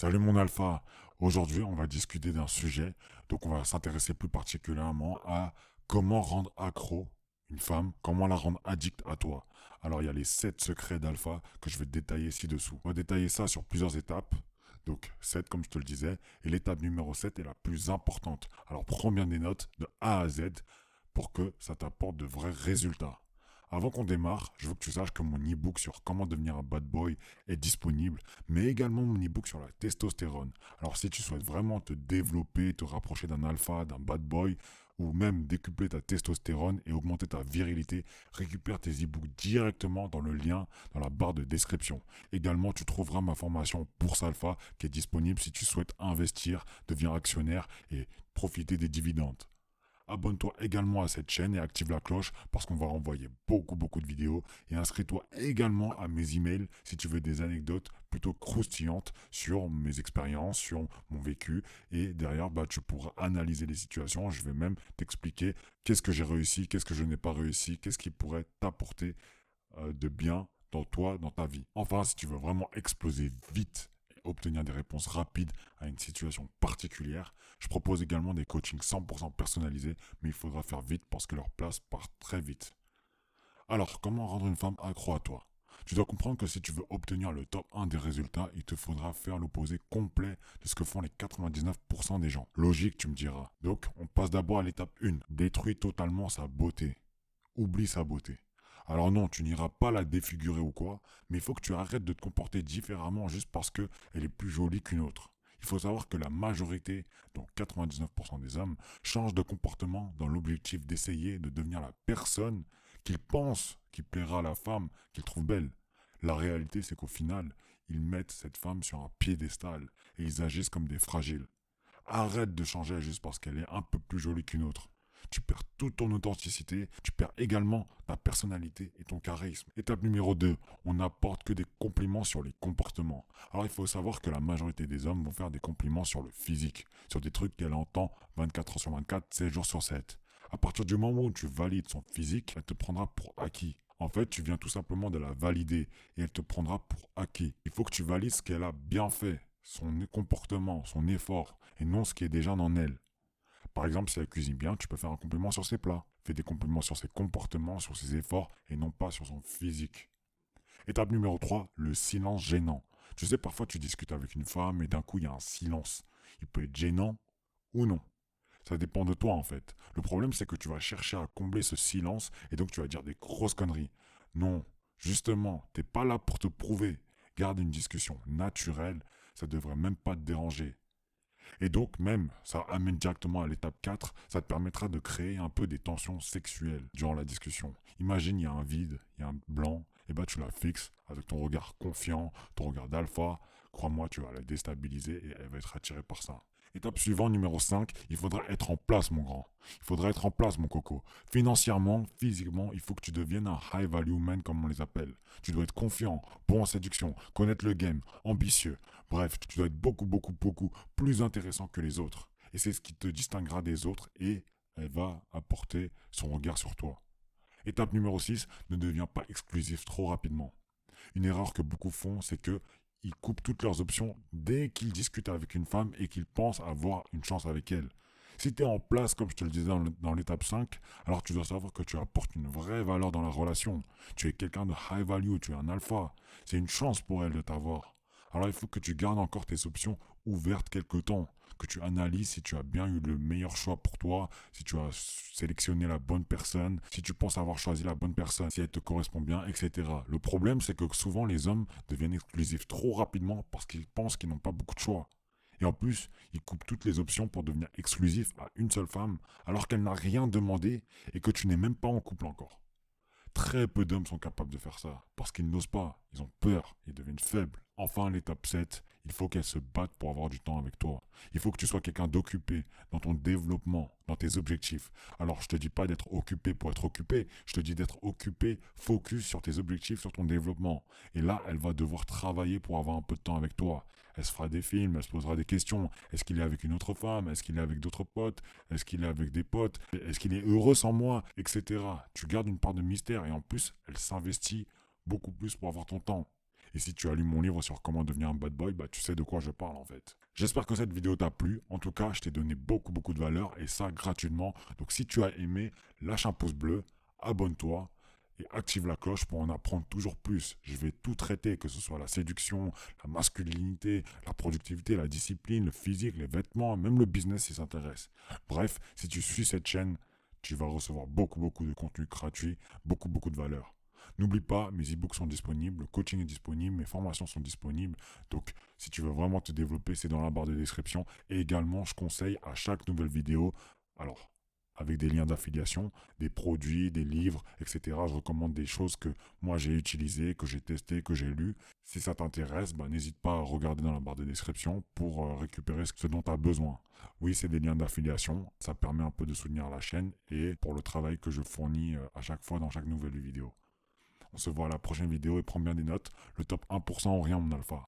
Salut mon alpha. Aujourd'hui, on va discuter d'un sujet. Donc, on va s'intéresser plus particulièrement à comment rendre accro une femme, comment la rendre addict à toi. Alors, il y a les 7 secrets d'alpha que je vais détailler ci-dessous. On va détailler ça sur plusieurs étapes. Donc 7 comme je te le disais. Et l'étape numéro 7 est la plus importante. Alors prends bien des notes de A à Z pour que ça t'apporte de vrais résultats. Avant qu'on démarre, je veux que tu saches que mon e-book sur comment devenir un bad boy est disponible, mais également mon e-book sur la testostérone. Alors si tu souhaites vraiment te développer, te rapprocher d'un alpha, d'un bad boy, ou même décupler ta testostérone et augmenter ta virilité, récupère tes e-books directement dans le lien dans la barre de description. Également, tu trouveras ma formation Bourse Alpha qui est disponible si tu souhaites investir, devenir actionnaire et profiter des dividendes. Abonne-toi également à cette chaîne et active la cloche parce qu'on va renvoyer beaucoup beaucoup de vidéos. Et inscris-toi également à mes emails si tu veux des anecdotes plutôt croustillantes sur mes expériences, sur mon vécu. Et derrière bah tu pourras analyser les situations, je vais même t'expliquer qu'est-ce que j'ai réussi, qu'est-ce que je n'ai pas réussi, qu'est-ce qui pourrait t'apporter euh, de bien dans toi, dans ta vie. Enfin, si tu veux vraiment exploser vite obtenir des réponses rapides à une situation particulière. Je propose également des coachings 100% personnalisés, mais il faudra faire vite parce que leur place part très vite. Alors, comment rendre une femme accro à toi? Tu dois comprendre que si tu veux obtenir le top 1 des résultats, il te faudra faire l'opposé complet de ce que font les 99% des gens. Logique, tu me diras. Donc, on passe d'abord à l'étape 1. Détruis totalement sa beauté. Oublie sa beauté. Alors non, tu n'iras pas la défigurer ou quoi, mais il faut que tu arrêtes de te comporter différemment juste parce qu'elle est plus jolie qu'une autre. Il faut savoir que la majorité, donc 99% des hommes, changent de comportement dans l'objectif d'essayer de devenir la personne qu'ils pensent qui plaira à la femme qu'ils trouvent belle. La réalité, c'est qu'au final, ils mettent cette femme sur un piédestal et ils agissent comme des fragiles. Arrête de changer juste parce qu'elle est un peu plus jolie qu'une autre tu perds toute ton authenticité, tu perds également ta personnalité et ton charisme. Étape numéro 2, on n'apporte que des compliments sur les comportements. Alors il faut savoir que la majorité des hommes vont faire des compliments sur le physique, sur des trucs qu'elle entend 24 heures sur 24, 7 jours sur 7. À partir du moment où tu valides son physique, elle te prendra pour acquis. En fait, tu viens tout simplement de la valider et elle te prendra pour acquis. Il faut que tu valides ce qu'elle a bien fait, son comportement, son effort, et non ce qui est déjà en elle. Par exemple, si elle cuisine bien, tu peux faire un compliment sur ses plats. Fais des compliments sur ses comportements, sur ses efforts, et non pas sur son physique. Étape numéro 3, le silence gênant. Tu sais, parfois tu discutes avec une femme et d'un coup il y a un silence. Il peut être gênant ou non. Ça dépend de toi en fait. Le problème c'est que tu vas chercher à combler ce silence et donc tu vas dire des grosses conneries. Non, justement, t'es pas là pour te prouver. Garde une discussion naturelle, ça devrait même pas te déranger. Et donc même, ça amène directement à l'étape 4, ça te permettra de créer un peu des tensions sexuelles durant la discussion. Imagine, il y a un vide, il y a un blanc, et bah tu la fixes avec ton regard confiant, ton regard d'alpha. Crois-moi, tu vas la déstabiliser et elle va être attirée par ça. Étape suivante, numéro 5, il faudra être en place, mon grand. Il faudra être en place, mon coco. Financièrement, physiquement, il faut que tu deviennes un high value man, comme on les appelle. Tu dois être confiant, bon en séduction, connaître le game, ambitieux. Bref, tu dois être beaucoup, beaucoup, beaucoup plus intéressant que les autres. Et c'est ce qui te distinguera des autres et elle va apporter son regard sur toi. Étape numéro 6, ne deviens pas exclusif trop rapidement. Une erreur que beaucoup font, c'est que ils coupent toutes leurs options dès qu'ils discutent avec une femme et qu'ils pensent avoir une chance avec elle. Si tu es en place, comme je te le disais dans l'étape 5, alors tu dois savoir que tu apportes une vraie valeur dans la relation. Tu es quelqu'un de high value, tu es un alpha. C'est une chance pour elle de t'avoir. Alors il faut que tu gardes encore tes options ouvertes quelque temps, que tu analyses si tu as bien eu le meilleur choix pour toi, si tu as sélectionné la bonne personne, si tu penses avoir choisi la bonne personne, si elle te correspond bien, etc. Le problème c'est que souvent les hommes deviennent exclusifs trop rapidement parce qu'ils pensent qu'ils n'ont pas beaucoup de choix. Et en plus, ils coupent toutes les options pour devenir exclusif à une seule femme alors qu'elle n'a rien demandé et que tu n'es même pas en couple encore. Très peu d'hommes sont capables de faire ça parce qu'ils n'osent pas, ils ont peur, ils deviennent faibles. Enfin, l'étape 7, il faut qu'elle se batte pour avoir du temps avec toi. Il faut que tu sois quelqu'un d'occupé dans ton développement, dans tes objectifs. Alors, je te dis pas d'être occupé pour être occupé, je te dis d'être occupé, focus sur tes objectifs, sur ton développement. Et là, elle va devoir travailler pour avoir un peu de temps avec toi. Elle se fera des films, elle se posera des questions. Est-ce qu'il est avec une autre femme? Est-ce qu'il est avec d'autres potes? Est-ce qu'il est avec des potes? Est-ce qu'il est heureux sans moi? Etc. Tu gardes une part de mystère et en plus, elle s'investit beaucoup plus pour avoir ton temps. Et si tu as lu mon livre sur comment devenir un bad boy, bah tu sais de quoi je parle en fait. J'espère que cette vidéo t'a plu. En tout cas, je t'ai donné beaucoup beaucoup de valeur et ça gratuitement. Donc si tu as aimé, lâche un pouce bleu, abonne-toi et active la cloche pour en apprendre toujours plus. Je vais tout traiter, que ce soit la séduction, la masculinité, la productivité, la discipline, le physique, les vêtements, même le business si ça t'intéresse. Bref, si tu suis cette chaîne, tu vas recevoir beaucoup, beaucoup de contenu gratuit, beaucoup, beaucoup de valeur. N'oublie pas, mes e-books sont disponibles, le coaching est disponible, mes formations sont disponibles. Donc, si tu veux vraiment te développer, c'est dans la barre de description. Et également, je conseille à chaque nouvelle vidéo, alors, avec des liens d'affiliation, des produits, des livres, etc. Je recommande des choses que moi j'ai utilisées, que j'ai testées, que j'ai lues. Si ça t'intéresse, bah, n'hésite pas à regarder dans la barre de description pour euh, récupérer ce dont tu as besoin. Oui, c'est des liens d'affiliation, ça permet un peu de soutenir la chaîne et pour le travail que je fournis euh, à chaque fois dans chaque nouvelle vidéo. On se voit à la prochaine vidéo et prends bien des notes. Le top 1% ou rien, mon alpha.